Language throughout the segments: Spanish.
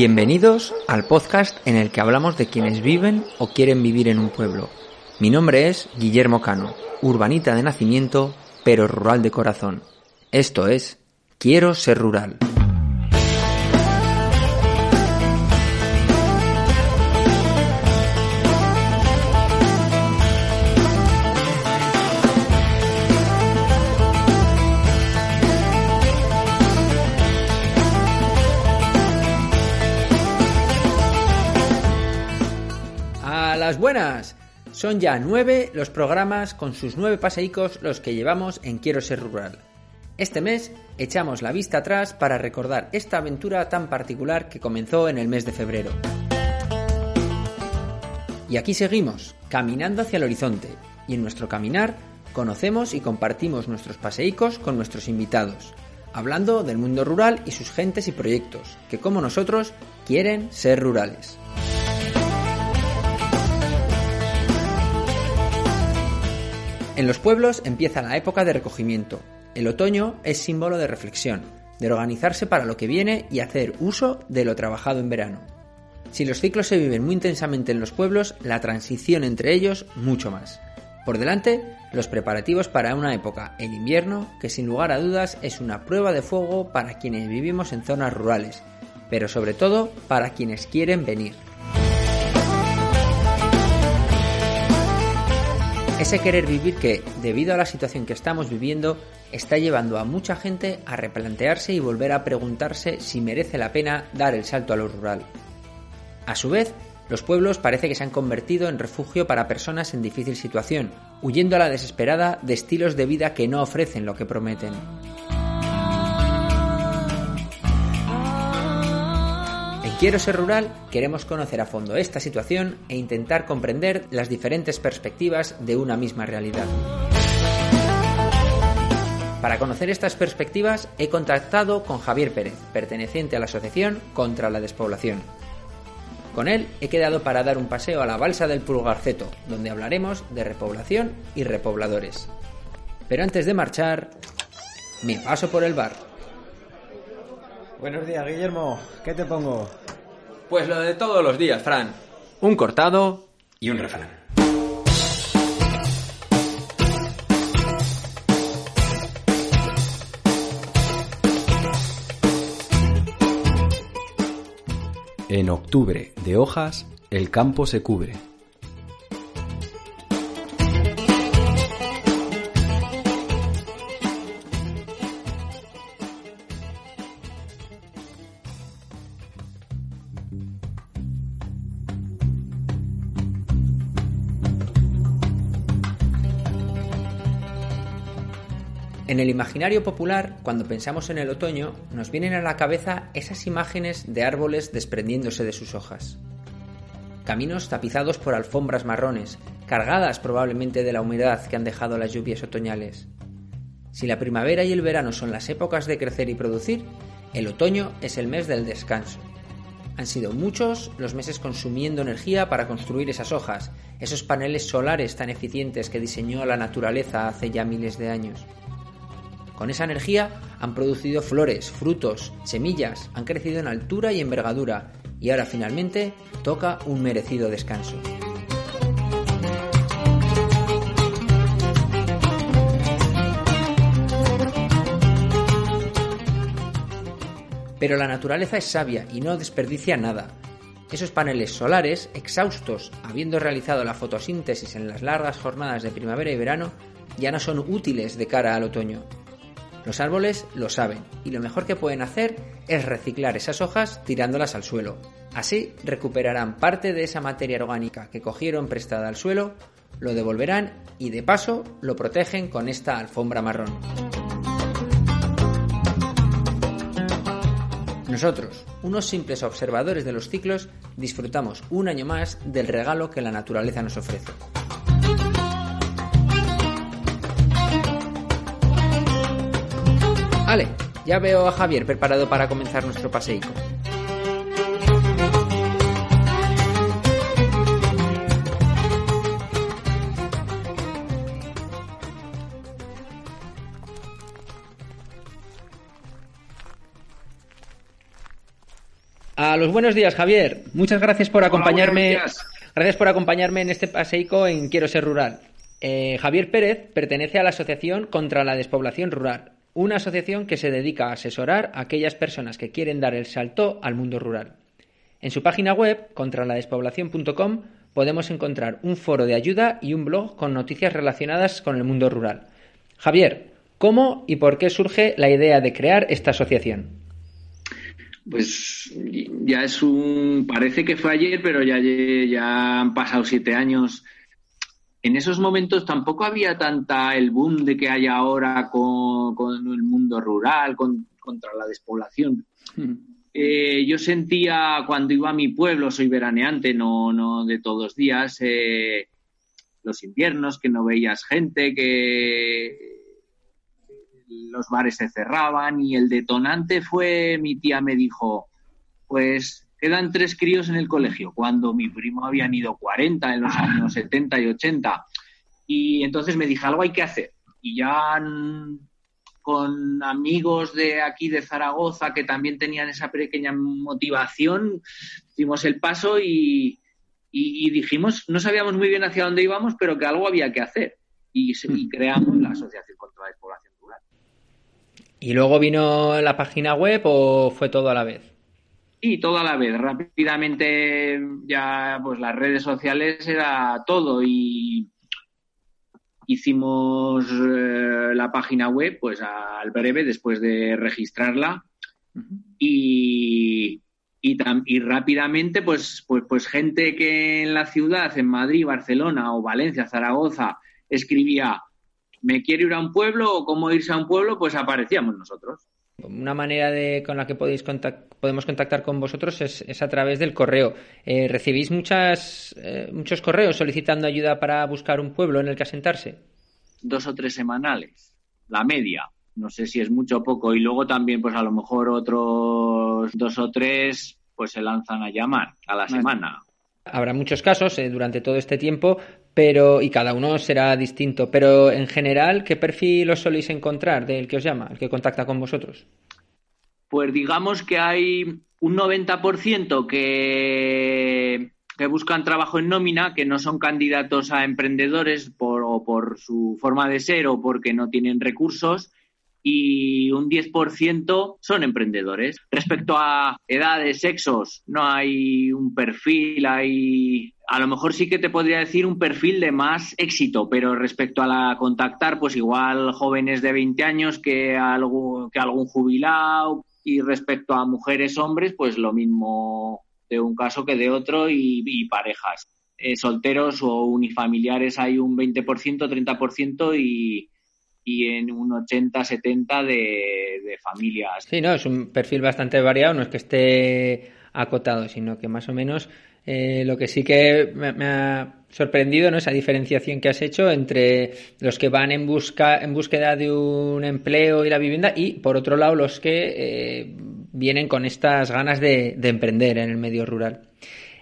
Bienvenidos al podcast en el que hablamos de quienes viven o quieren vivir en un pueblo. Mi nombre es Guillermo Cano, urbanita de nacimiento, pero rural de corazón. Esto es Quiero ser rural. Son ya nueve los programas con sus nueve paseicos los que llevamos en Quiero ser rural. Este mes echamos la vista atrás para recordar esta aventura tan particular que comenzó en el mes de febrero. Y aquí seguimos, caminando hacia el horizonte, y en nuestro caminar conocemos y compartimos nuestros paseicos con nuestros invitados, hablando del mundo rural y sus gentes y proyectos, que como nosotros quieren ser rurales. En los pueblos empieza la época de recogimiento. El otoño es símbolo de reflexión, de organizarse para lo que viene y hacer uso de lo trabajado en verano. Si los ciclos se viven muy intensamente en los pueblos, la transición entre ellos mucho más. Por delante, los preparativos para una época, el invierno, que sin lugar a dudas es una prueba de fuego para quienes vivimos en zonas rurales, pero sobre todo para quienes quieren venir. Ese querer vivir que, debido a la situación que estamos viviendo, está llevando a mucha gente a replantearse y volver a preguntarse si merece la pena dar el salto a lo rural. A su vez, los pueblos parece que se han convertido en refugio para personas en difícil situación, huyendo a la desesperada de estilos de vida que no ofrecen lo que prometen. Quiero ser rural queremos conocer a fondo esta situación e intentar comprender las diferentes perspectivas de una misma realidad. Para conocer estas perspectivas he contactado con Javier Pérez, perteneciente a la Asociación contra la Despoblación. Con él he quedado para dar un paseo a la balsa del Pulgarceto, donde hablaremos de repoblación y repobladores. Pero antes de marchar, me paso por el bar. Buenos días, Guillermo. ¿Qué te pongo? Pues lo de todos los días, Fran. Un cortado Y un refrán. En octubre, de hojas, el campo se cubre. Imaginario popular, cuando pensamos en el otoño, nos vienen a la cabeza esas imágenes de árboles desprendiéndose de sus hojas. Caminos tapizados por alfombras marrones, cargadas probablemente de la humedad que han dejado las lluvias otoñales. Si la primavera y el verano son las épocas de crecer y producir, el otoño es el mes del descanso. Han sido muchos los meses consumiendo energía para construir esas hojas, esos paneles solares tan eficientes que diseñó la naturaleza hace ya miles de años. Con esa energía han producido flores, frutos, semillas, han crecido en altura y envergadura y ahora finalmente toca un merecido descanso. Pero la naturaleza es sabia y no desperdicia nada. Esos paneles solares, exhaustos, habiendo realizado la fotosíntesis en las largas jornadas de primavera y verano, ya no son útiles de cara al otoño. Los árboles lo saben y lo mejor que pueden hacer es reciclar esas hojas tirándolas al suelo. Así recuperarán parte de esa materia orgánica que cogieron prestada al suelo, lo devolverán y de paso lo protegen con esta alfombra marrón. Nosotros, unos simples observadores de los ciclos, disfrutamos un año más del regalo que la naturaleza nos ofrece. Vale, ya veo a Javier preparado para comenzar nuestro paseico. A los buenos días, Javier. Muchas gracias por acompañarme. Gracias por acompañarme en este paseico en Quiero ser rural. Eh, Javier Pérez pertenece a la Asociación contra la Despoblación Rural, una asociación que se dedica a asesorar a aquellas personas que quieren dar el salto al mundo rural. En su página web, contraladespoblación.com, podemos encontrar un foro de ayuda y un blog con noticias relacionadas con el mundo rural. Javier, ¿cómo y por qué surge la idea de crear esta asociación? Pues ya es un. Parece que fue ayer, pero ya, ya han pasado siete años. En esos momentos tampoco había tanta el boom de que hay ahora con, el mundo rural, contra la despoblación. Eh, yo sentía cuando iba a mi pueblo, soy veraneante, no, no de todos los días, eh, los inviernos, que no veías gente, que los bares se cerraban y el detonante fue, mi tía me dijo, pues quedan tres críos en el colegio, cuando mi primo habían ido 40 en los años 70 y 80. Y entonces me dije, algo hay que hacer. Y ya con amigos de aquí de Zaragoza que también tenían esa pequeña motivación, dimos el paso y, dijimos, no sabíamos muy bien hacia dónde íbamos, pero que algo había que hacer. Y, y creamos la Asociación contra la Despoblación ¿Y luego vino la página web o fue todo a la vez? Sí, todo a la vez. Rápidamente ya pues las redes sociales era todo y hicimos eh, la página web pues al breve después de registrarla y, y, y, rápidamente pues, pues, pues gente que en la ciudad, en Madrid, Barcelona o Valencia, Zaragoza, escribía me quiero ir a un pueblo o cómo irse a un pueblo, pues aparecíamos nosotros. Una manera de, con la que podéis podemos contactar con vosotros es, a través del correo. Eh, ¿Recibís muchas, eh, muchos correos solicitando ayuda para buscar un pueblo en el que asentarse? Dos o tres semanales, la media. No sé si es mucho o poco. Y luego también, pues a lo mejor otros dos o tres, pues se lanzan a llamar a la semana. Habrá muchos casos eh, durante todo este tiempo, pero y cada uno será distinto. Pero en general, ¿qué perfil os soléis encontrar del que os llama, el que contacta con vosotros? Pues digamos que hay un 90% que, que buscan trabajo en nómina, que no son candidatos a emprendedores por, o por su forma de ser o porque no tienen recursos y un 10% son emprendedores. Respecto a edades, sexos, no hay un perfil, hay a lo mejor sí que te podría decir un perfil de más éxito, pero respecto a la contactar, pues igual jóvenes de 20 años que, algo, que algún jubilado y respecto a mujeres, hombres, pues lo mismo de un caso que de otro y, parejas. Eh, solteros o unifamiliares hay un 20%, 30% y, y en un 80-70 de, de familias. Sí, no, es un perfil bastante variado, no es que esté acotado, sino que más o menos eh, lo que sí que me, ha sorprendido, ¿no? Esa diferenciación que has hecho entre los que van en busca, en búsqueda de un empleo y la vivienda, y por otro lado los que eh, vienen con estas ganas de, emprender en el medio rural.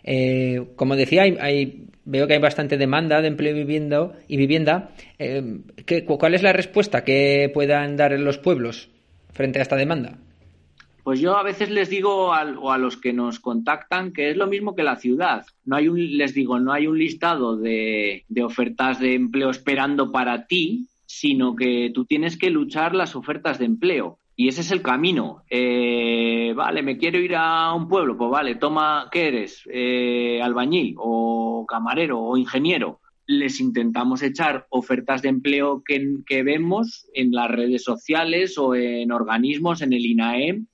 Eh, como decía, hay veo que hay bastante demanda de empleo y vivienda. Y vivienda. Eh, ¿Cuál es la respuesta que puedan dar los pueblos frente a esta demanda? Pues yo a veces les digo a, o a los que nos contactan que es lo mismo que la ciudad. No hay un, les digo, no hay un listado de, ofertas de empleo esperando para ti, sino que tú tienes que luchar las ofertas de empleo. Y ese es el camino. Eh, vale, me quiero ir a un pueblo, pues vale, toma, ¿qué eres? Eh, albañil o camarero o ingeniero. Les intentamos echar ofertas de empleo que, que, vemos en las redes sociales o en organismos, en el INAEM,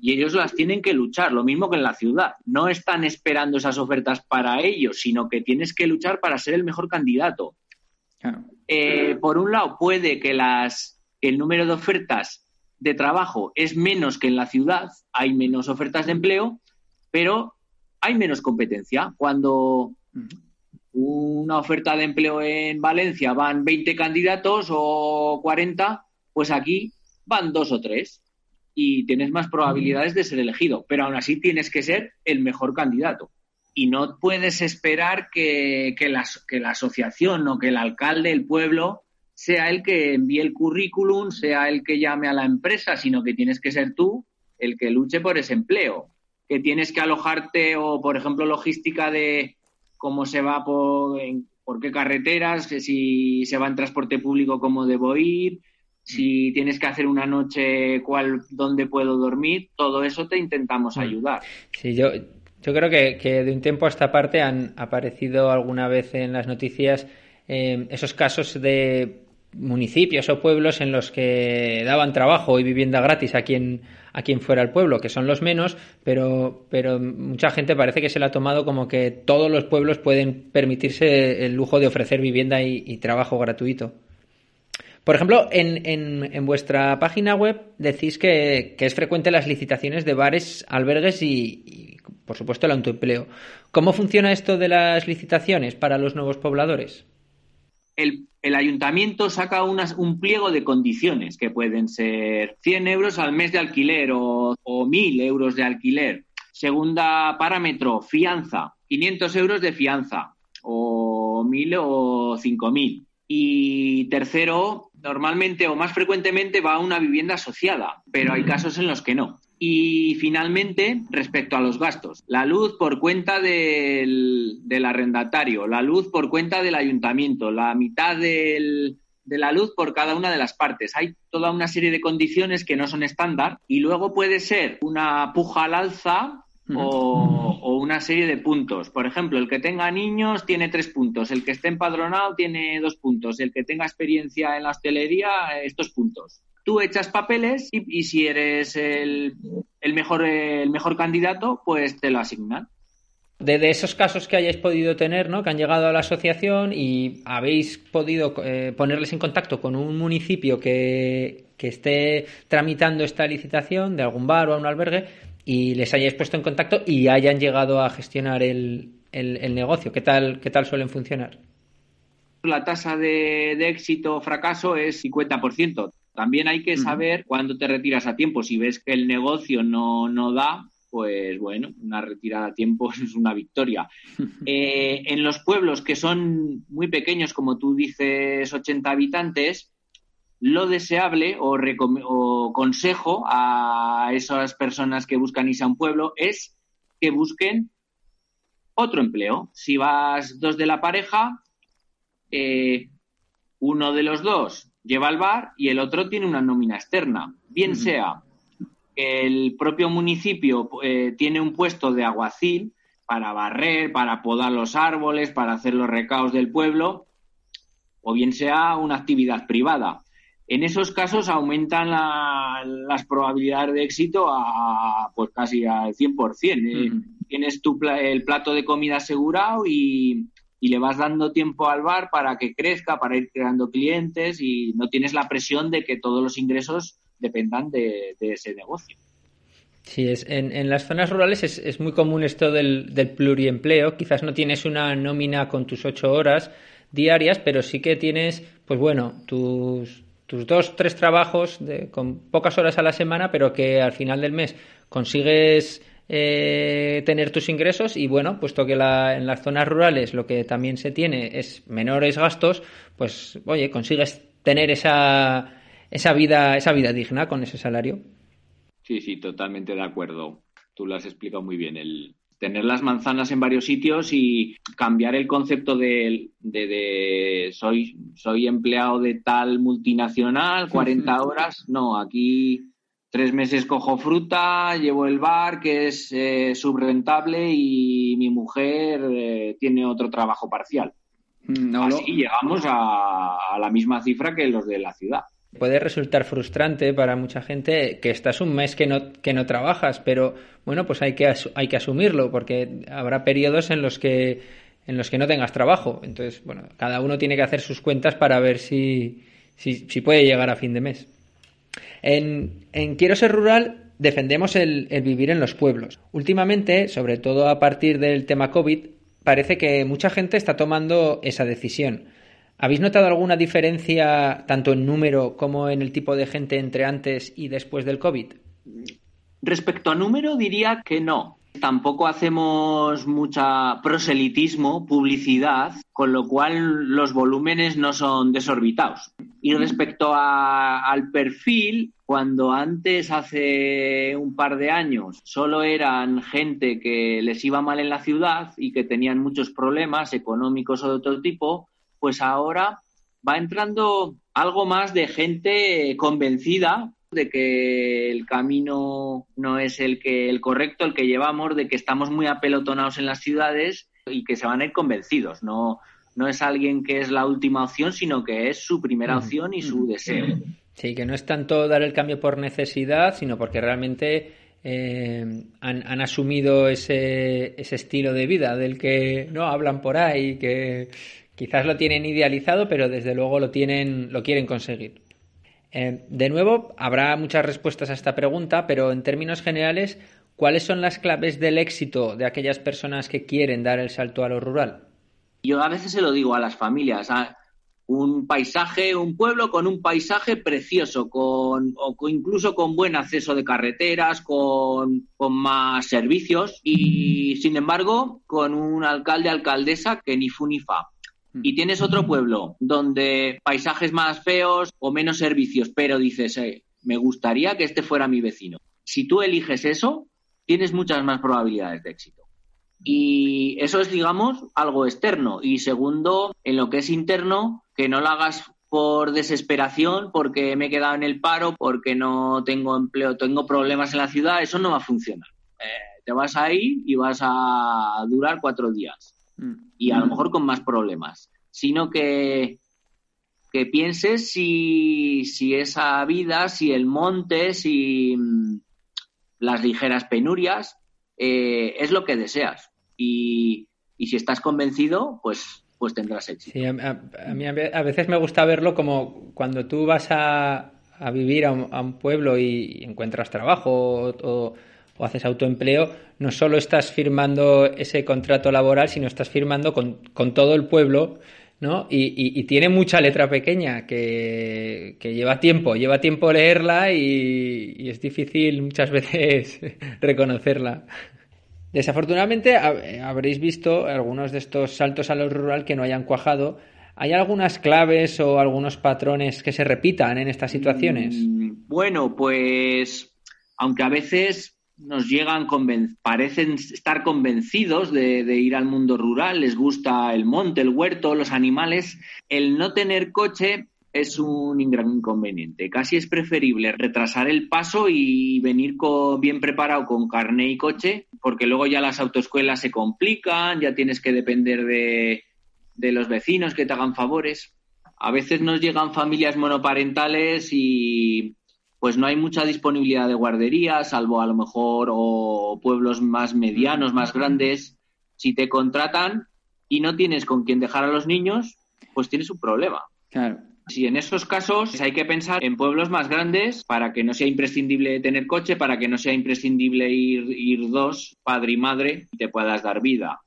y ellos las tienen que luchar, lo mismo que en la ciudad. No están esperando esas ofertas para ellos, sino que tienes que luchar para ser el mejor candidato. Eh, por un lado, puede que las, el número de ofertas de trabajo es menos que en la ciudad, hay menos ofertas de empleo, pero hay menos competencia. Cuando una oferta de empleo en Valencia van 20 candidatos o 40, pues aquí van dos o tres y tienes más probabilidades de ser elegido, pero aún así tienes que ser el mejor candidato. Y no puedes esperar que, que, la, que la asociación o que el alcalde, el pueblo, sea el que envíe el currículum, sea el que llame a la empresa, sino que tienes que ser tú el que luche por ese empleo. que tienes que alojarte o, por ejemplo, logística de cómo se va por, por qué carreteras, si se va en transporte público, cómo debo ir, si tienes que hacer una noche, cuál, dónde puedo dormir, todo eso te intentamos mm. ayudar. Sí, yo, yo creo que, de un tiempo a esta parte han aparecido alguna vez en las noticias eh, esos casos de municipios o pueblos en los que daban trabajo y vivienda gratis a quien a quien fuera el pueblo, que son los menos, pero, pero mucha gente parece que se lo ha tomado como que todos los pueblos pueden permitirse el lujo de ofrecer vivienda y trabajo gratuito. Por ejemplo, en, vuestra página web decís que, es frecuente las licitaciones de bares, albergues y, por supuesto, el autoempleo. ¿Cómo funciona esto de las licitaciones para los nuevos pobladores? El, ayuntamiento saca un pliego de condiciones que pueden ser 100 euros al mes de alquiler o, o 1.000 euros de alquiler. Segunda parámetro, fianza, 500 euros de fianza o 1.000 o 5.000. Y tercero, normalmente o más frecuentemente va a una vivienda asociada, pero hay casos en los que no. Y finalmente, respecto a los gastos, la luz por cuenta del, arrendatario, la luz por cuenta del ayuntamiento, la mitad de la luz por cada una de las partes. Hay toda una serie de condiciones que no son estándar y luego puede ser una puja al alza o, una serie de puntos. Por ejemplo, el que tenga niños tiene tres puntos, el que esté empadronado tiene dos puntos, el que tenga experiencia en la hostelería, estos puntos. Tú echas papeles y, si eres el, mejor, el mejor candidato, pues te lo asignan. De, esos casos que hayáis podido tener, ¿no? que han llegado a la asociación y habéis podido eh, ponerles en contacto con un municipio que, que esté tramitando esta licitación de algún bar o a un albergue, y les hayáis puesto en contacto y hayan llegado a gestionar el, negocio. ¿Qué tal, ¿Qué tal suelen funcionar? La tasa de, éxito o fracaso es 50%. También hay que saber cuándo te retiras a tiempo. Si ves que el negocio no, no da, pues bueno, una retirada a tiempo es una victoria. Eh, en los pueblos que son muy pequeños, como tú dices, 80 habitantes, lo deseable o, consejo a esas personas que buscan irse a un pueblo es que busquen otro empleo. Si vas dos de la pareja, eh, uno de los dos lleva el bar y el otro tiene una nómina externa. Bien sea que el propio municipio eh, tiene un puesto de aguacil para barrer, para podar los árboles, para hacer los recaos del pueblo, o bien sea una actividad privada. En esos casos aumentan las probabilidades de éxito a pues casi al 100%. ¿eh? Tienes tu el plato de comida asegurado y, le vas dando tiempo al bar para que crezca, para ir creando clientes y no tienes la presión de que todos los ingresos dependan de, ese negocio. Sí, es, en, las zonas rurales es, muy común esto del, del, pluriempleo. Quizás no tienes una nómina con tus ocho horas diarias, pero sí que tienes, pues bueno, tus, tus dos, tres trabajos de, con pocas horas a la semana, pero que al final del mes consigues eh, tener tus ingresos y bueno, puesto que la, en las zonas rurales lo que también se tiene es menores gastos, pues oye, consigues tener esa, esa vida, esa vida digna con ese salario. Sí, sí, totalmente de acuerdo. Tú lo has explicado muy bien. El, tener las manzanas en varios sitios y cambiar el concepto de, de, soy, soy empleado de tal multinacional, 40 horas. No, aquí tres meses cojo fruta, llevo el bar que es eh, subrentable y mi mujer eh, tiene otro trabajo parcial. Mm, Así llegamos a la misma cifra que los de la ciudad. Puede resultar frustrante para mucha gente que estás un mes que no, que no trabajas, pero bueno, pues hay que, hay que asumirlo porque habrá periodos en los que en los que no tengas trabajo. Entonces, bueno, cada uno tiene que hacer sus cuentas para ver si, si, puede llegar a fin de mes. En, en Quiero ser rural defendemos el, el, vivir en los pueblos. Últimamente, sobre todo a partir del tema COVID, parece que mucha gente está tomando esa decisión. ¿Habéis notado alguna diferencia tanto en número como en el tipo de gente entre antes y después del COVID? Respecto a número, diría que no. Tampoco hacemos mucha proselitismo, publicidad, con lo cual los volúmenes no son desorbitados. Y respecto al perfil, cuando antes, hace un par de años, solo eran gente que les iba mal en la ciudad y que tenían muchos problemas económicos o de otro tipo, pues ahora va entrando algo más de gente convencida de que el camino no es el que el correcto, el que llevamos, de que estamos muy apelotonados en las ciudades y que se van a ir convencidos, no no es alguien que es la última opción, sino que es su primera opción y su deseo. Sí, que no es tanto dar el cambio por necesidad, sino porque realmente eh, han, asumido ese, ese, estilo de vida del que no hablan por ahí, que quizás lo tienen idealizado, pero desde luego lo tienen, lo quieren conseguir. Eh, de nuevo, habrá muchas respuestas a esta pregunta, pero en términos generales, ¿cuáles son las claves del éxito de aquellas personas que quieren dar el salto a lo rural? Yo a veces se lo digo a las familias, un paisaje, un pueblo con un paisaje precioso, con, o incluso con buen acceso de carreteras, con, con más servicios y, sin embargo, con un alcalde, alcaldesa que ni fu ni fa. Y tienes otro pueblo donde paisajes más feos o menos servicios, pero dices, eh, me gustaría que este fuera mi vecino. Si tú eliges eso, tienes muchas más probabilidades de éxito. Y eso es, digamos, algo externo. Y segundo, en lo que es interno, que no lo hagas por desesperación, porque me he quedado en el paro, porque no tengo empleo, tengo problemas en la ciudad, eso no va a funcionar. Eh, te vas a ir y vas a durar cuatro días. Y a lo mejor con más problemas. Sino que, que pienses si, si esa vida, si el monte, si mm, las ligeras penurias, eh, es lo que deseas. Y, si estás convencido, pues, pues tendrás éxito. a, mí a veces me gusta verlo como cuando tú vas a, vivir a un, pueblo y, encuentras trabajo o, haces autoempleo, no solo estás firmando ese contrato laboral, sino estás firmando con, con todo el pueblo. ¿no? Y, tiene mucha letra pequeña que, que, lleva tiempo, lleva tiempo leerla y es difícil muchas veces reconocerla. Desafortunadamente habréis visto algunos de estos saltos a lo rural que no hayan cuajado. ¿Hay algunas claves o algunos patrones que se repitan en estas situaciones? Mm, bueno, pues aunque a veces nos llegan, parecen estar convencidos de, de, ir al mundo rural, les gusta el monte, el huerto, los animales, el no tener coche es un gran inconveniente. Casi es preferible retrasar el paso y venir bien preparado con carné y coche, porque luego ya las autoescuelas se complican, ya tienes que depender de, de los vecinos que te hagan favores. A veces nos llegan familias monoparentales y pues no hay mucha disponibilidad de guardería, salvo a lo mejor o pueblos más medianos, más grandes. Si te contratan y no tienes con quién dejar a los niños, pues tienes un problema. Claro. Si en esos casos hay que pensar en pueblos más grandes para que no sea imprescindible tener coche, para que no sea imprescindible ir, ir dos, padre y madre, y te puedas dar vida.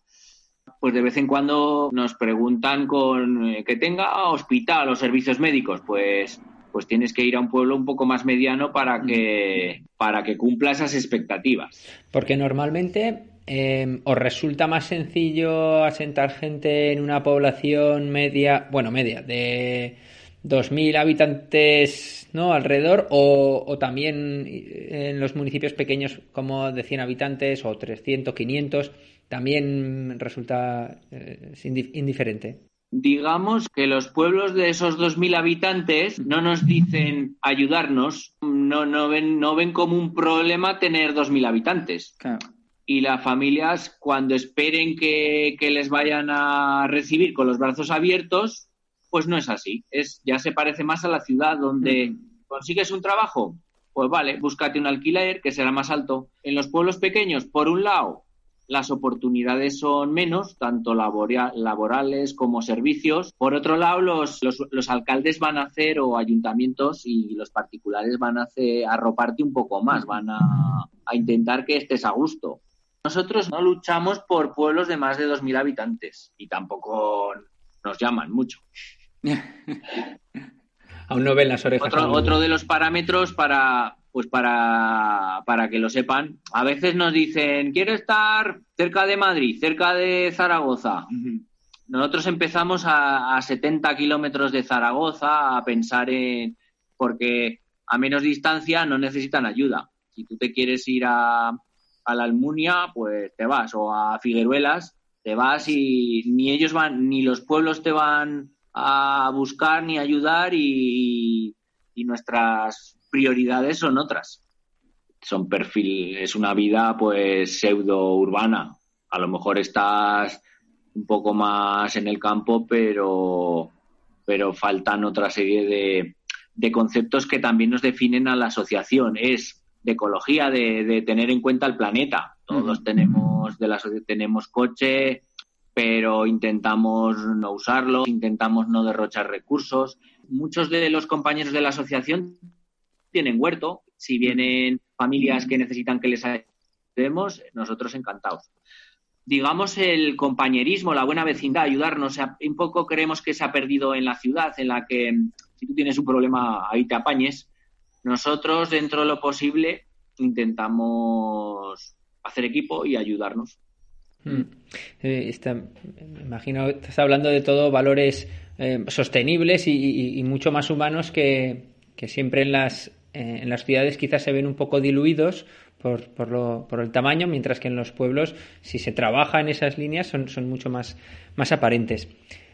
Pues de vez en cuando nos preguntan con eh, que tenga hospital o servicios médicos, pues pues tienes que ir a un pueblo un poco más mediano para que, para que cumpla esas expectativas. Porque normalmente eh, os resulta más sencillo asentar gente en una población media, bueno, media, de 2.000 habitantes ¿no? alrededor o, también en los municipios pequeños como de 100 habitantes o 300, 500 también resulta eh, indiferente. Digamos que los pueblos de esos 2.000 habitantes no nos dicen ayudarnos, no, no, ven, no ven como un problema tener 2.000 habitantes. Y las familias, cuando esperen que, que les vayan a recibir con los brazos abiertos, pues no es así. Es, ya se parece más a la ciudad donde consigues un trabajo, pues vale, búscate un alquiler que será más alto. En los pueblos pequeños, por un lado, las oportunidades son menos, tanto laborales como servicios. Por otro lado, los, los, alcaldes van a hacer, o ayuntamientos y los particulares van a hacer, arroparte un poco más, van a, a intentar que estés a gusto. Nosotros no luchamos por pueblos de más de 2.000 habitantes y tampoco nos llaman mucho. Aún no ven las orejas. Otro, de los parámetros para, pues para, para que lo sepan, a veces nos dicen, quiero estar cerca de Madrid, cerca de Zaragoza. nosotros empezamos a, a 70 kilómetros de Zaragoza a pensar en, porque a menos distancia no necesitan ayuda. Si tú te quieres ir a, a la Almunia, pues te vas, o a Figueruelas, te vas y ni ellos van, ni los pueblos te van a buscar ni ayudar y, y nuestras prioridades son otras. Son perfil, es una vida pues pseudo urbana. A lo mejor estás un poco más en el campo, pero, pero faltan otra serie de, de conceptos que también nos definen a la asociación. Es de ecología, de, de tener en cuenta el planeta. Todos tenemos de la tenemos coche, pero intentamos no usarlo, intentamos no derrochar recursos. Muchos de los compañeros de la asociación tienen huerto. Si vienen familias que necesitan que les ayudemos, nosotros encantados. Digamos, el compañerismo, la buena vecindad, ayudarnos. Un poco creemos que se ha perdido en la ciudad, en la que si tú tienes un problema, ahí te apañes. Nosotros, dentro de lo posible, intentamos hacer equipo y ayudarnos. Mm. Eh, está, me imagino, estás hablando de todo valores eh, sostenibles y, y, y, mucho más humanos que, que siempre en las, eh, en las ciudades quizás se ven un poco diluidos por, por, lo, por, el tamaño, mientras que en los pueblos, si se trabaja en esas líneas, son, son mucho más, más aparentes.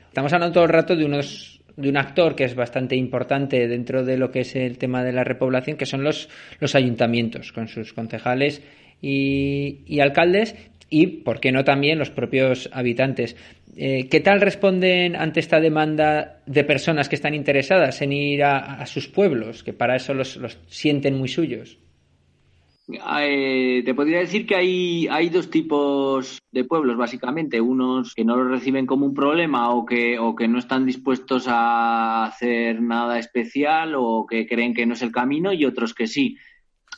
Estamos hablando todo el rato de unos de un actor que es bastante importante dentro de lo que es el tema de la repoblación, que son los, los ayuntamientos, con sus concejales y, y alcaldes, y, ¿por qué no también, los propios habitantes? Eh, ¿Qué tal responden ante esta demanda de personas que están interesadas en ir a, sus pueblos, que para eso los, sienten muy suyos? Eh, te podría decir que hay, dos tipos de pueblos, básicamente. Unos que no lo reciben como un problema o que no están dispuestos a hacer nada especial o que creen que no es el camino y otros que sí.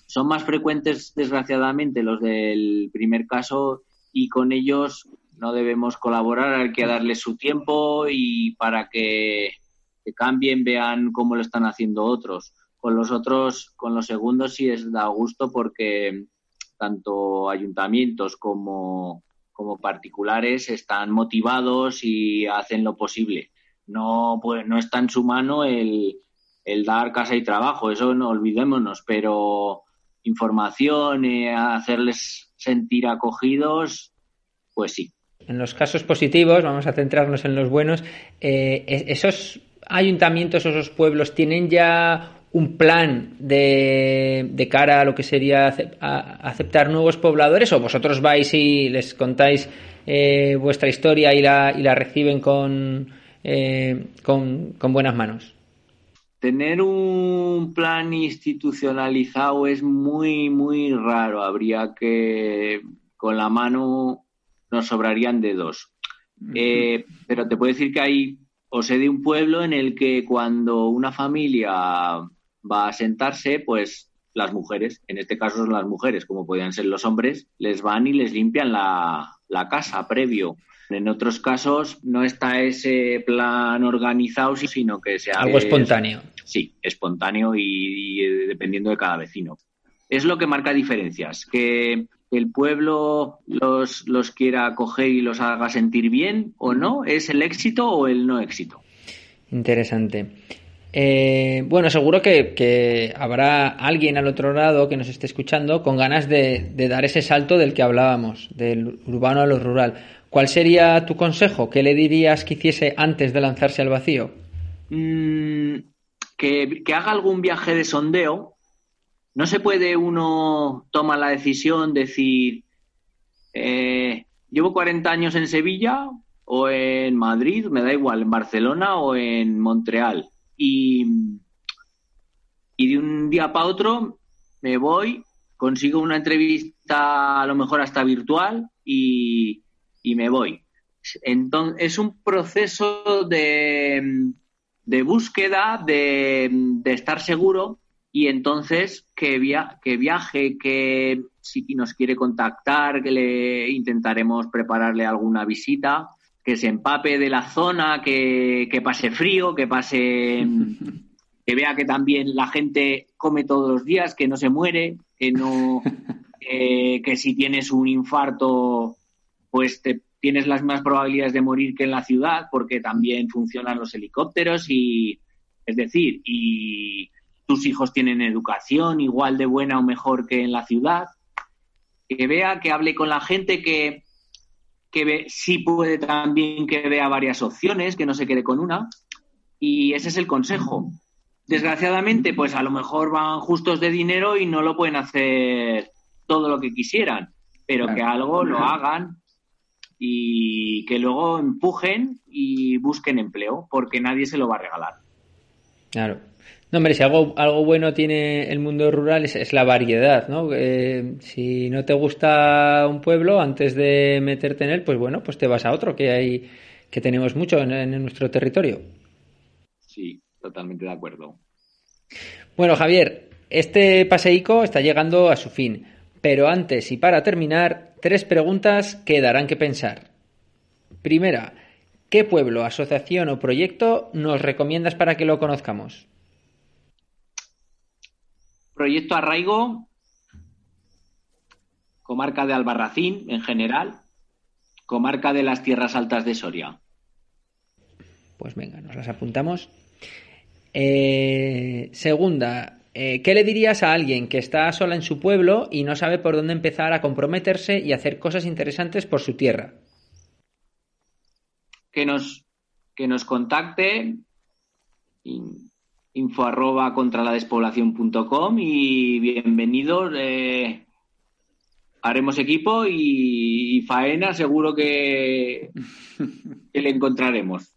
Son más frecuentes, desgraciadamente, los del primer caso y con ellos no debemos colaborar, hay que darles su tiempo y para que, cambien, vean cómo lo están haciendo otros con los otros, con los segundos sí es da gusto porque tanto ayuntamientos como, como particulares están motivados y hacen lo posible. No, pues, no está en su mano el, el dar casa y trabajo, eso no olvidémonos, pero información, eh, hacerles sentir acogidos, pues sí. En los casos positivos, vamos a centrarnos en los buenos, eh, esos ayuntamientos, esos pueblos, ¿tienen ya un plan de, de, cara a lo que sería aceptar nuevos pobladores o vosotros vais y les contáis eh, vuestra historia y la, y la reciben con, eh, con, con, buenas manos? Tener un plan institucionalizado es muy, muy raro. Habría que, con la mano, nos sobrarían dedos. Eh, pero te puedo decir que hay, o sé de un pueblo en el que cuando una familia va a sentarse, pues las mujeres, en este caso son las mujeres, como podían ser los hombres, les van y les limpian la, la casa previo. En otros casos no está ese plan organizado, sino que sea algo espontáneo. Sí, espontáneo y, y, dependiendo de cada vecino. Es lo que marca diferencias, que el pueblo los, los quiera acoger y los haga sentir bien o no, es el éxito o el no éxito. Interesante. Eh, bueno, seguro que, que, habrá alguien al otro lado que nos esté escuchando con ganas de, de, dar ese salto del que hablábamos, del urbano a lo rural. ¿Cuál sería tu consejo? ¿Qué le dirías que hiciese antes de lanzarse al vacío? Mm, que, que, haga algún viaje de sondeo. No se puede uno tomar la decisión, decir, eh, llevo 40 años en Sevilla o en Madrid, me da igual, en Barcelona o en Montreal y, y de un día para otro me voy, consigo una entrevista a lo mejor hasta virtual y, y me voy. Entonces, es un proceso de, de búsqueda, de, de, estar seguro y entonces que, via que viaje, que si nos quiere contactar, que le intentaremos prepararle alguna visita que se empape de la zona, que, que pase frío, que pase que vea que también la gente come todos los días, que no se muere, que no eh, que si tienes un infarto pues te, tienes las mismas probabilidades de morir que en la ciudad porque también funcionan los helicópteros y, es decir, y tus hijos tienen educación igual de buena o mejor que en la ciudad. Que vea, que hable con la gente, que, que ve, sí puede también que vea varias opciones, que no se quede con una. Y ese es el consejo. Desgraciadamente, pues a lo mejor van justos de dinero y no lo pueden hacer todo lo que quisieran, pero que algo lo hagan y que luego empujen y busquen empleo, porque nadie se lo va a regalar. Claro. No, hombre, si algo, algo bueno tiene el mundo rural es, la variedad, ¿no? Eh, si no te gusta un pueblo, antes de meterte en él, pues bueno, pues te vas a otro, que hay, que tenemos mucho en, en nuestro territorio. Sí, totalmente de acuerdo. Bueno, Javier, este paseico está llegando a su fin. Pero antes y para terminar, tres preguntas que darán que pensar. Primera, ¿qué pueblo, asociación o proyecto nos recomiendas para que lo conozcamos? Proyecto Arraigo, comarca de Albarracín en general, comarca de las Tierras Altas de Soria. Pues venga, nos las apuntamos. Eh, segunda, eh, ¿qué le dirías a alguien que está sola en su pueblo y no sabe por dónde empezar a comprometerse y hacer cosas interesantes por su tierra? Que nos, que nos contacte info arroba contra la despoblación.com y bienvenidos. Eh, haremos equipo y, faena seguro que, que le encontraremos.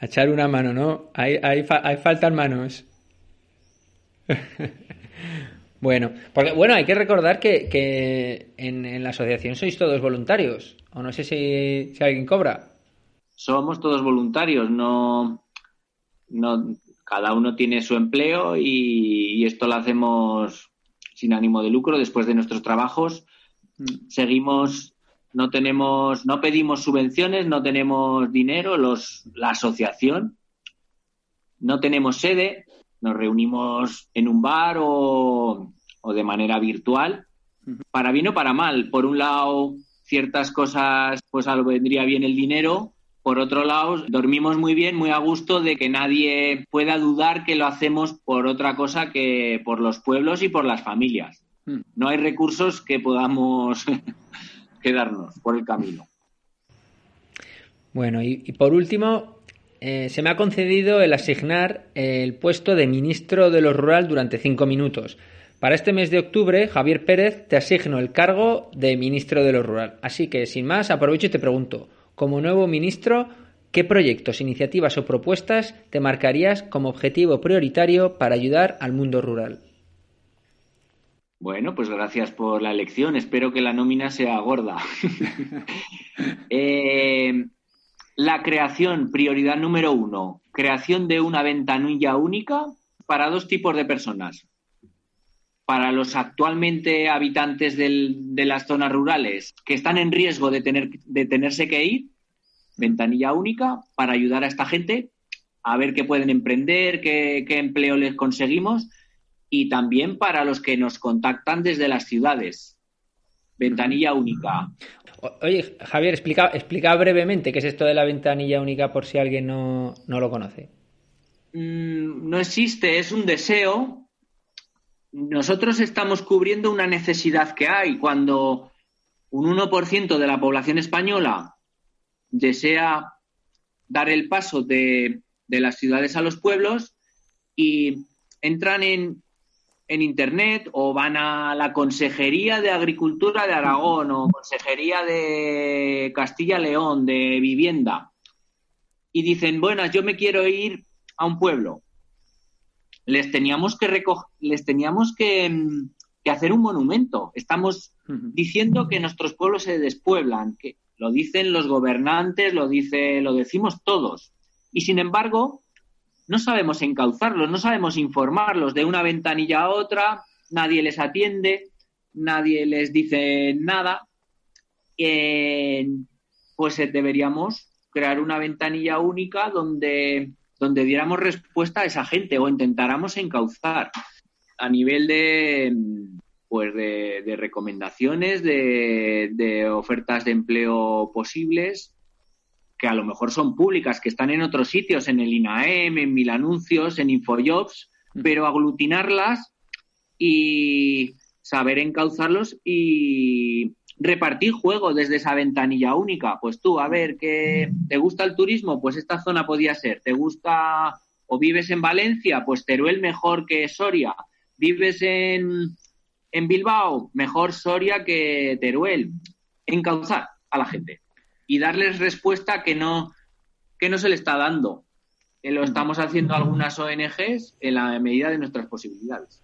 A echar una mano, ¿no? Hay, hay, hay faltan manos. bueno, porque bueno, hay que recordar que, en, la asociación sois todos voluntarios. O no sé si, alguien cobra. Somos todos voluntarios, no, no cada uno tiene su empleo y, esto lo hacemos sin ánimo de lucro después de nuestros trabajos. Mm. Seguimos, no tenemos, no pedimos subvenciones, no tenemos dinero, los, la asociación, no tenemos sede, nos reunimos en un bar o, de manera virtual, para bien o para mal. Por un lado, ciertas cosas, pues algo vendría bien el dinero. Por otro lado, dormimos muy bien, muy a gusto de que nadie pueda dudar que lo hacemos por otra cosa que por los pueblos y por las familias. No hay recursos que podamos quedarnos por el camino. Bueno, y, y por último, eh, se me ha concedido el asignar el puesto de ministro de lo rural durante cinco minutos. Para este mes de octubre, Javier Pérez, te asigno el cargo de ministro de lo rural. Así que, sin más, aprovecho y te pregunto, como nuevo ministro, ¿qué proyectos, iniciativas o propuestas te marcarías como objetivo prioritario para ayudar al mundo rural? Bueno, pues gracias por la elección. Espero que la nómina sea gorda. eh, la creación, prioridad número uno, creación de una ventanilla única para dos tipos de personas. Para los actualmente habitantes de las zonas rurales que están en riesgo de, tener, de tenerse que ir, ventanilla única para ayudar a esta gente a ver qué pueden emprender, qué, qué empleo les conseguimos y también para los que nos contactan desde las ciudades. Ventanilla única. Oye, Javier, explica, explica brevemente qué es esto de la ventanilla única por si alguien no, lo conoce. Mm, no existe, es un deseo. Nosotros estamos cubriendo una necesidad que hay cuando un 1% de la población española desea dar el paso de, de las ciudades a los pueblos y entran en, en Internet o van a la Consejería de Agricultura de Aragón o Consejería de Castilla-León de Vivienda y dicen, bueno, yo me quiero ir a un pueblo. Les teníamos que les teníamos que, mm, que, hacer un monumento. Estamos diciendo que nuestros pueblos se despueblan, que lo dicen los gobernantes, lo dice, lo decimos todos. Y sin embargo, no sabemos encauzarlos, no sabemos informarlos de una ventanilla a otra, nadie les atiende, nadie les dice nada. pues deberíamos crear una ventanilla única donde, donde diéramos respuesta a esa gente o intentáramos encauzar a nivel de, pues de, recomendaciones, de, ofertas de empleo posibles, que a lo mejor son públicas, que están en otros sitios, en el INAEM, en Mil Anuncios, en Infojobs, mm. pero aglutinarlas y saber encauzarlos y repartir juego desde esa ventanilla única. Pues tú, a ver, que te gusta el turismo, pues esta zona podía ser. ¿Te gusta o vives en Valencia? Pues Teruel mejor que Soria. ¿Vives en, en Bilbao? Mejor Soria que Teruel. Encauzar a la gente y darles respuesta que no, que no se le está dando. Que lo estamos haciendo algunas ONGs en la medida de nuestras posibilidades.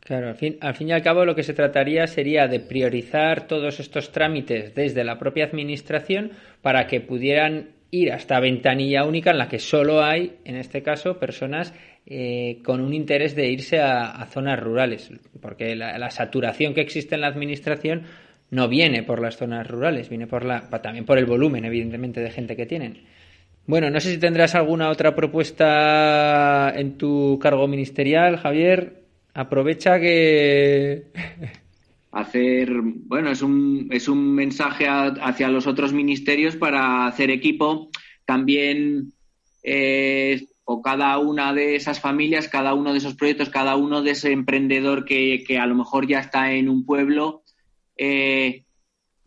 Claro, al fin, al fin y al cabo lo que se trataría sería de priorizar todos estos trámites desde la propia administración para que pudieran ir hasta ventanilla única en la que solo hay, en este caso, personas eh, con un interés de irse a, zonas rurales, porque la, saturación que existe en la administración no viene por las zonas rurales, viene por la, también por el volumen, evidentemente, de gente que tienen. Bueno, no sé si tendrás alguna otra propuesta en tu cargo ministerial, Javier. Aprovecha que. hacer, bueno, es un, es un mensaje hacia los otros ministerios para hacer equipo. También, eh, o cada una de esas familias, cada uno de esos proyectos, cada uno de ese emprendedor que, que a lo mejor ya está en un pueblo, eh,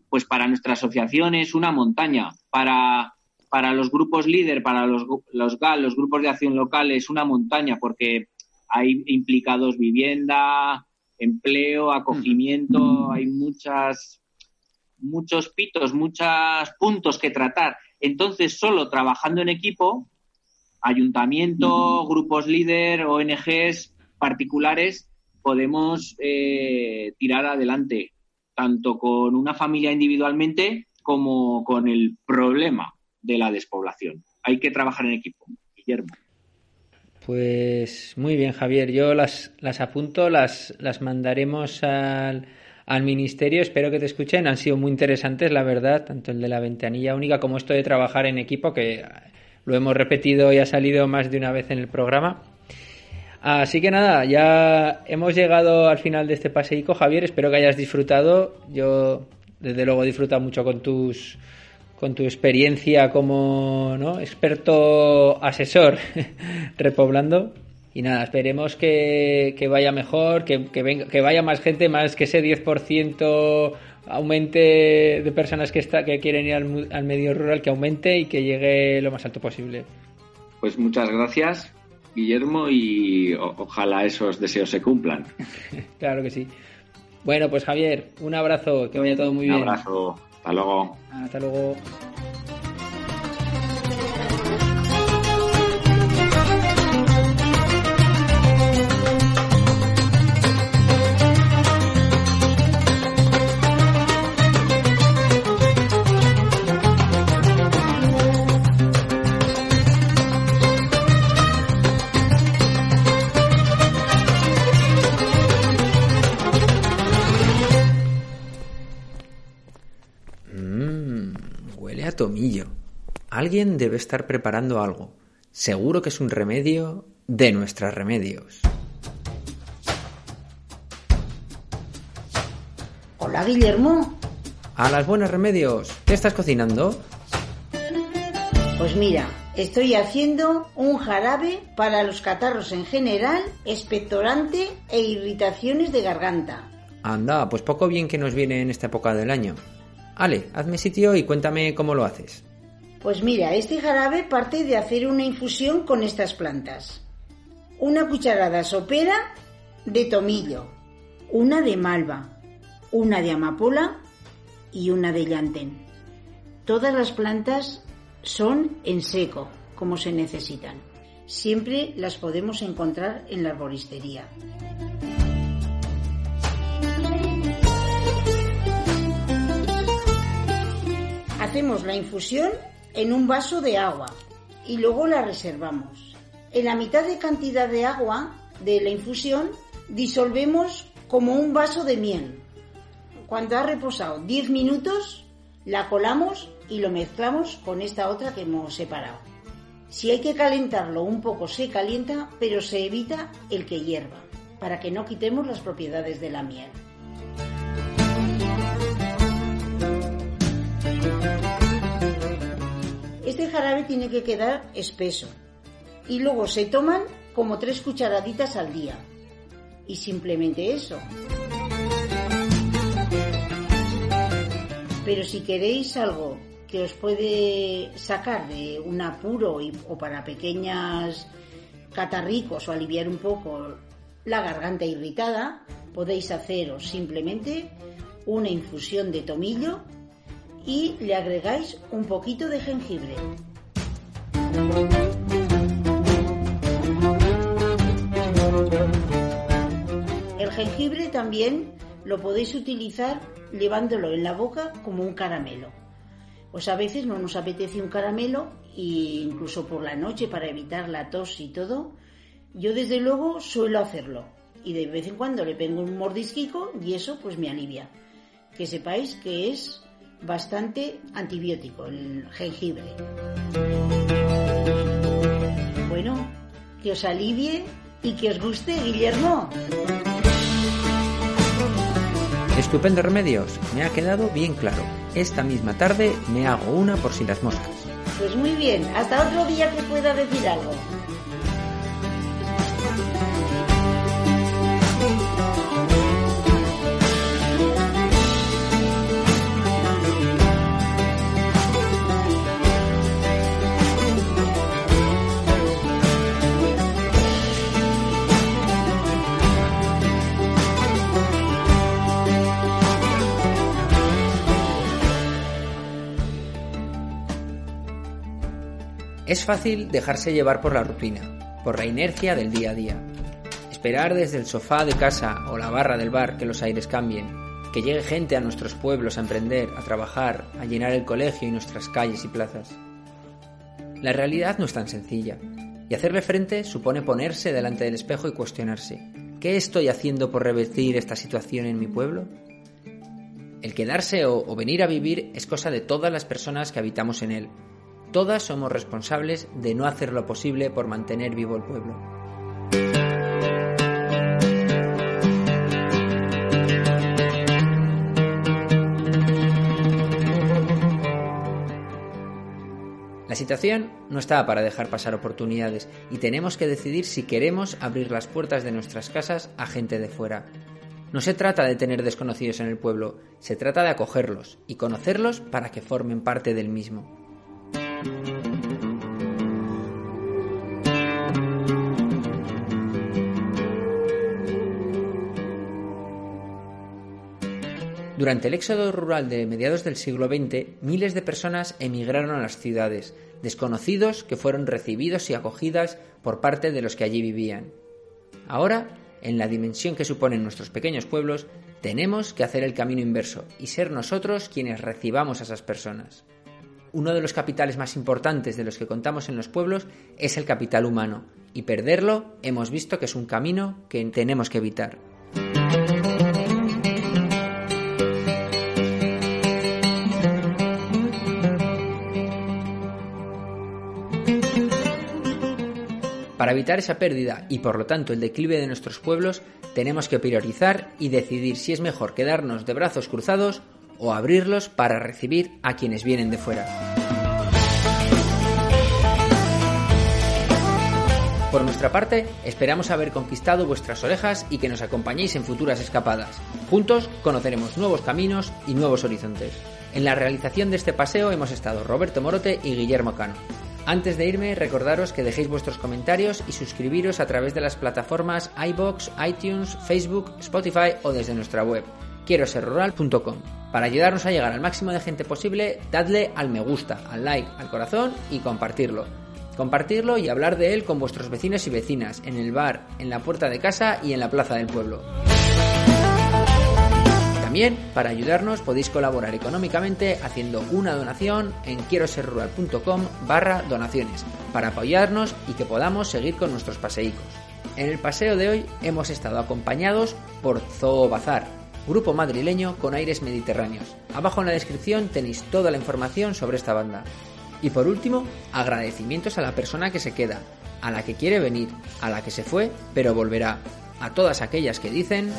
pues para nuestra asociación es una montaña. Para, para los grupos líder, para los, los GAL, los grupos de acción local, es una montaña porque hay implicados vivienda, empleo, acogimiento, hay muchas, muchos pitos, muchos puntos que tratar. Entonces, solo trabajando en equipo, ayuntamiento, grupos líder, ONGs particulares, podemos eh, tirar adelante, tanto con una familia individualmente como con el problema de la despoblación. Hay que trabajar en equipo, Guillermo. Pues muy bien, Javier. Yo las, las apunto, las, las mandaremos al, al ministerio. Espero que te escuchen. Han sido muy interesantes, la verdad, tanto el de la ventanilla única como esto de trabajar en equipo, que lo hemos repetido y ha salido más de una vez en el programa. Así que nada, ya hemos llegado al final de este paseico, Javier. Espero que hayas disfrutado. Yo, desde luego, he disfrutado mucho con tus con tu experiencia como ¿no? experto asesor repoblando. Y nada, esperemos que, vaya mejor, que, venga, que vaya más gente, más que ese 10% aumente de personas que, está, que quieren ir al, medio rural, que aumente y que llegue lo más alto posible. Pues muchas gracias, Guillermo, y ojalá esos deseos se cumplan. claro que sí. Bueno, pues Javier, un abrazo, que vaya todo muy bien. Un abrazo. Hasta luego. Hasta luego. Tomillo. Alguien debe estar preparando algo. Seguro que es un remedio de nuestros remedios. Hola, Guillermo. A las buenas remedios. ¿Qué estás cocinando? Pues mira, estoy haciendo un jarabe para los catarros en general, expectorante e irritaciones de garganta. Anda, pues poco bien que nos viene en esta época del año. Ale, hazme sitio y cuéntame cómo lo haces. Pues mira, este jarabe parte de hacer una infusión con estas plantas. Una cucharada sopera de tomillo, una de malva, una de amapola y una de llantén. Todas las plantas son en seco, como se necesitan. Siempre las podemos encontrar en la arboristería. Hacemos la infusión en un vaso de agua y luego la reservamos. En la mitad de cantidad de agua de la infusión disolvemos como un vaso de miel. Cuando ha reposado 10 minutos, la colamos y lo mezclamos con esta otra que hemos separado. Si hay que calentarlo un poco se calienta, pero se evita el que hierva. para que no quitemos las propiedades de la miel. Este jarabe tiene que quedar espeso y luego se toman como tres cucharaditas al día. Y simplemente eso. Pero si queréis algo que os puede sacar de un apuro o para pequeñas catarricos o aliviar un poco la garganta irritada, podéis haceros simplemente una infusión de tomillo y le agregáis un poquito de jengibre. El jengibre también lo podéis utilizar llevándolo en la boca como un caramelo. Pues a veces no nos apetece un caramelo e incluso por la noche para evitar la tos y todo, yo desde luego suelo hacerlo y de vez en cuando le pongo un mordisquico y eso pues me alivia. Que sepáis que es bastante antibiótico el jengibre. Bueno, que os alivie y que os guste, Guillermo. Estupendo remedios, me ha quedado bien claro. Esta misma tarde me hago una por si las moscas. Pues muy bien, hasta otro día que pueda decir algo. Es fácil dejarse llevar por la rutina, por la inercia del día a día. Esperar desde el sofá de casa o la barra del bar que los aires cambien, que llegue gente a nuestros pueblos a emprender, a trabajar, a llenar el colegio y nuestras calles y plazas. La realidad no es tan sencilla, y hacerle frente supone ponerse delante del espejo y cuestionarse, ¿qué estoy haciendo por revertir esta situación en mi pueblo? El quedarse o, o venir a vivir es cosa de todas las personas que habitamos en él, Todas somos responsables de no hacer lo posible por mantener vivo el pueblo. La situación no está para dejar pasar oportunidades y tenemos que decidir si queremos abrir las puertas de nuestras casas a gente de fuera. No se trata de tener desconocidos en el pueblo, se trata de acogerlos y conocerlos para que formen parte del mismo. Durante el éxodo rural de mediados del siglo XX, miles de personas emigraron a las ciudades, desconocidos que fueron recibidos y acogidas por parte de los que allí vivían. Ahora, en la dimensión que suponen nuestros pequeños pueblos, tenemos que hacer el camino inverso y ser nosotros quienes recibamos a esas personas. Uno de los capitales más importantes de los que contamos en los pueblos es el capital humano, y perderlo hemos visto que es un camino que tenemos que evitar. Para evitar esa pérdida y por lo tanto el declive de nuestros pueblos, tenemos que priorizar y decidir si es mejor quedarnos de brazos cruzados o abrirlos para recibir a quienes vienen de fuera. Por nuestra parte, esperamos haber conquistado vuestras orejas y que nos acompañéis en futuras escapadas. Juntos conoceremos nuevos caminos y nuevos horizontes. En la realización de este paseo hemos estado Roberto Morote y Guillermo Cano. Antes de irme, recordaros que dejéis vuestros comentarios y suscribiros a través de las plataformas iBox, iTunes, Facebook, Spotify o desde nuestra web quiero ser rural.com. Para ayudarnos a llegar al máximo de gente posible, dadle al me gusta, al like, al corazón y compartirlo. Compartirlo y hablar de él con vuestros vecinos y vecinas, en el bar, en la puerta de casa y en la plaza del pueblo. También, para ayudarnos, podéis colaborar económicamente haciendo una donación en quiero rural.com barra donaciones, para apoyarnos y que podamos seguir con nuestros paseicos. En el paseo de hoy hemos estado acompañados por Zoo Bazar, grupo madrileño con aires mediterráneos. Abajo en la descripción tenéis toda la información sobre esta banda. Y por último, agradecimientos a la persona que se queda, a la que quiere venir, a la que se fue pero volverá, a todas aquellas que dicen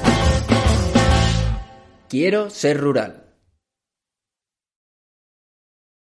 quiero ser rural.